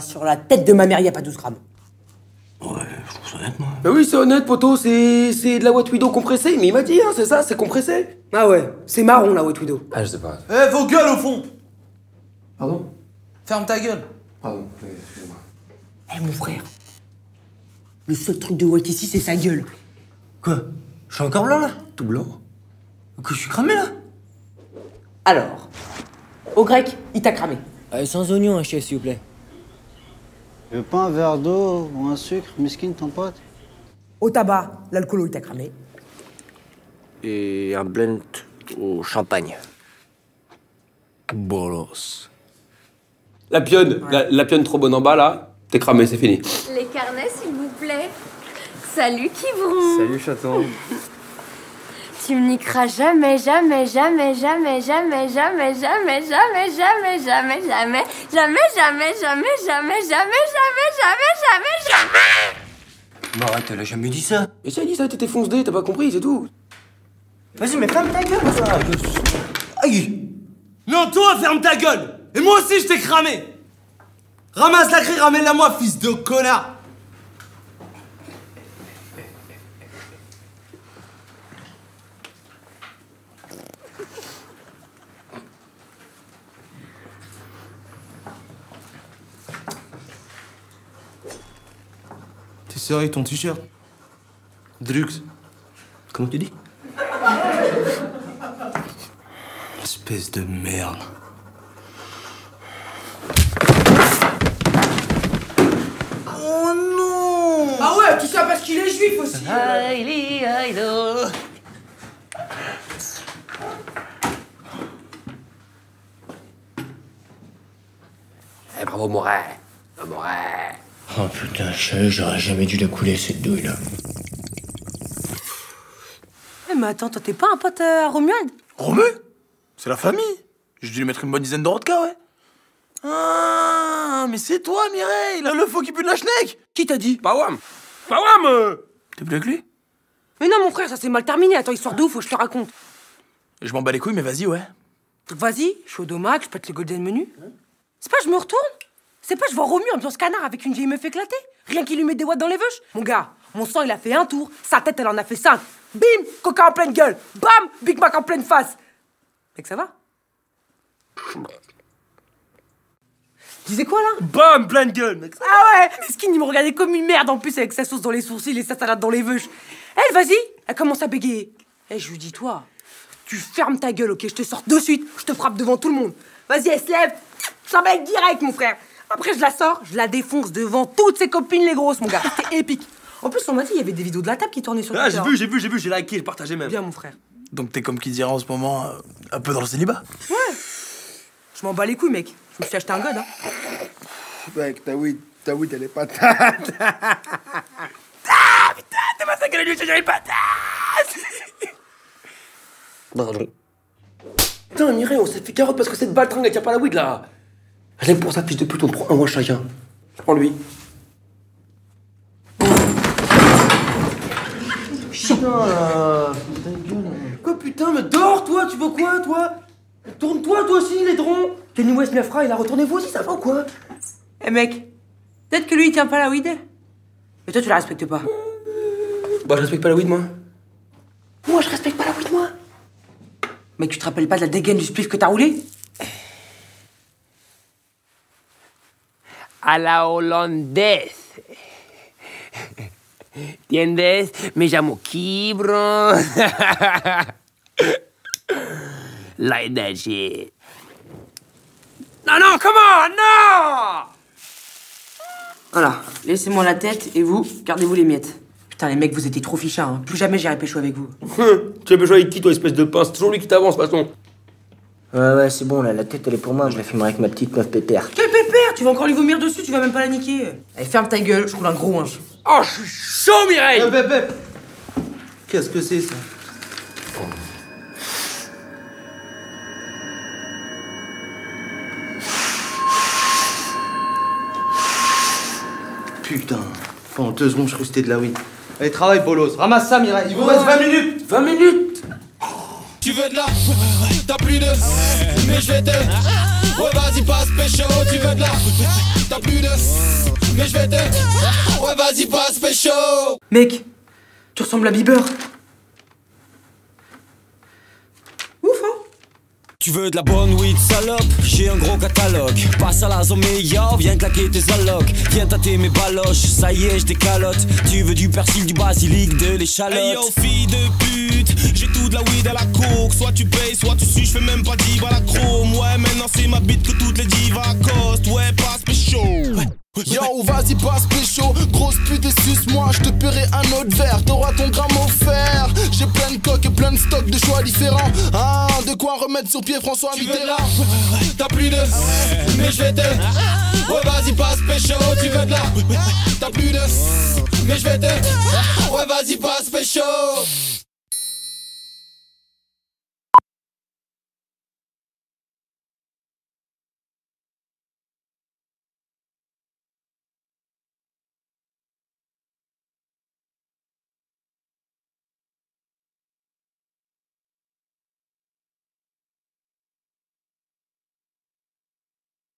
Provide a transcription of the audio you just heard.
Sur la tête de ma mère, y a pas 12 grammes. Ouais, je trouve ça honnête, moi. Bah oui, c'est honnête, poteau, c'est c'est de la What Widow compressée. Mais il m'a dit, hein, c'est ça, c'est compressé. Ah ouais, c'est marron la Hot Widow. Ah, je sais pas. Eh, vos gueules au fond Pardon? Ferme ta gueule. Pardon, excusez-moi. Eh mon frère, le seul truc de White ici, c'est sa gueule. Quoi? Je suis encore blanc, là? Tout blanc. Que je suis cramé, là? Alors, au grec, il t'a cramé. Euh, sans oignon, un chef, s'il vous plaît. Tu veux pas un verre d'eau ou un sucre, miskin, ton pote Au tabac, l'alcoolo, il t'a cramé. Et un blend au champagne. Bolos. La pionne, la, la pionne trop bonne en bas, là, t'es cramé, c'est fini. Les carnets, s'il vous plaît. Salut, Kivron. Salut, chaton. Tu me niqueras jamais, jamais, jamais, jamais, jamais, jamais, jamais, jamais, jamais, jamais, jamais, jamais, jamais, jamais, jamais, jamais, jamais, jamais, jamais, jamais. Mais arrête, elle a jamais dit ça. Et si elle dit ça, t'étais fonce-dé, t'as pas compris, c'est tout. Vas-y, mais ferme ta gueule, ça. Aïe Non, toi, ferme ta gueule Et moi aussi, je t'ai cramé Ramasse la craie, ramène-la moi, fils de connard Avec ton t-shirt Drux, Comment tu dis espèce de merde. Oh non Ah ouais, tout ça parce qu'il est juif aussi. Eh, bravo, Moret. Moret. Oh putain, j'aurais jamais dû la couler, cette douille-là. Eh, mais attends, toi, t'es pas un pote euh, à Romuald? C'est la famille J'ai dû lui mettre une bonne dizaine de vodka, ouais. Ah, mais c'est toi, Mireille, là, le faux qui pue de la schneck Qui t'a dit? Pawam. Pawam euh. T'es plus avec lui? Mais non, mon frère, ça s'est mal terminé. Attends, histoire de ouf, faut que je te raconte. Je m'en bats les couilles, mais vas-y, ouais. Vas-y, je suis au domac, je pète le golden menu. C'est pas, je me retourne? C'est pas, je vois Romu ambiance canard avec une vieille meuf éclatée Rien qu'il lui met des watts dans les veuches Mon gars, mon sang, il a fait un tour, sa tête, elle en a fait cinq. Bim Coca en pleine gueule Bam Big Mac en pleine face Mec, ça va? Tu disais quoi, là? Bam, pleine gueule, mec. Ah ouais Skin, il me regardait comme une merde en plus avec sa sauce dans les sourcils et sa salade dans les veuches. Elle, vas-y Elle commence à bégayer. Eh, je lui dis, toi, tu fermes ta gueule, ok? Je te sors de suite, je te frappe devant tout le monde. Vas-y, elle se lève. Ça va être direct, mon frère. Après, je la sors, je la défonce devant toutes ses copines, les grosses, mon gars. C'était épique. En plus, on m'a dit, il y avait des vidéos de la table qui tournaient sur Ah, j'ai Twitter. vu, j'ai vu, j'ai vu, j'ai liké, j'ai partagé même. Bien, mon frère. Donc t'es comme qui dirait en ce moment, euh, un peu dans le célibat. Je m'en bats les couilles, mec. Je me suis acheté un god, hein. Mec, ta weed, ta weed, elle est patate. T'es pas ça que lui, j'ai les patates. Pardon. Putain, Mireille, on s'est fait carotte parce que cette baltringue, elle tient pas la weed, là. Rien que pour ça, fils de pute, on prend un mois chacun. Prends lui. Quoi, putain, mais dors, toi, tu veux quoi, toi? Tourne-toi, toi aussi, les drons Kenny West, Miafra, il a retourné vous aussi, ça va ou quoi? Eh, mec, peut-être que lui, il tient pas la weed. Mais toi, tu la respectes pas. Bah, je respecte pas la weed, moi. Moi, je respecte pas la weed, moi. Mec, tu te rappelles pas de la dégaine du spliff que t'as roulé? A la holandaise. ¿Entiendes? Me llamo Kibro. like that shit. Non, non, comment Non Voilà, laissez-moi la tête et vous, gardez-vous les miettes. Putain, les mecs, vous étiez trop fichards. Hein. Plus jamais j'irai pécho avec vous. tu as besoin avec qui, toi, espèce de pince? C'est toujours lui qui t'avance, de toute façon. Ouais, ouais, c'est bon, là, la tête, elle est pour moi. Je la fumerai avec ma petite meuf pépère Tu vas encore lui vomir dessus, tu vas même pas la niquer. Allez, ferme ta gueule, je roule un gros linge. Oh, je suis chaud, Mireille bép. Qu'est-ce que c'est ça Putain, pendant deux secondes, je restais de la weed. Allez, travaille, bolos. Ramasse ça, Mireille. Il vous reste 20 minutes 20 minutes Tu veux de la T'as plus de Mais je vais te Ouais vas-y passe pécho Tu veux de la T'as plus de. Mais je vais te. Ouais, vas-y, passe, chaud. Mec, tu ressembles à Bieber. Ouf, hein Tu veux de la bonne weed salope? J'ai un gros catalogue Passe à la zone meilleure, viens claquer tes allocs Viens tâter mes baloches, ça y est je calotte Tu veux du persil, du basilic, de l'échalote Hey yo, fille de pute, j'ai tout de la weed à la coke. Soit tu payes, soit tu suis, je fais même pas diva à la c'est ma bite que toutes les divas accostent. Ouais, passe pécho. Yo, vas-y, passe pécho, grosse pute et suce-moi, je te paierai un autre verre, t'auras ton gramme offert. J'ai plein de coques et plein de stocks de choix différents. Ah, de quoi remettre sur pied François Tu Mitterrand. T'as plus de. Mais je vais te. Ouais, vas-y, passe pécho. Tu veux de la. T'as plus de. Mais je vais te. Ouais, vas-y, passe pécho.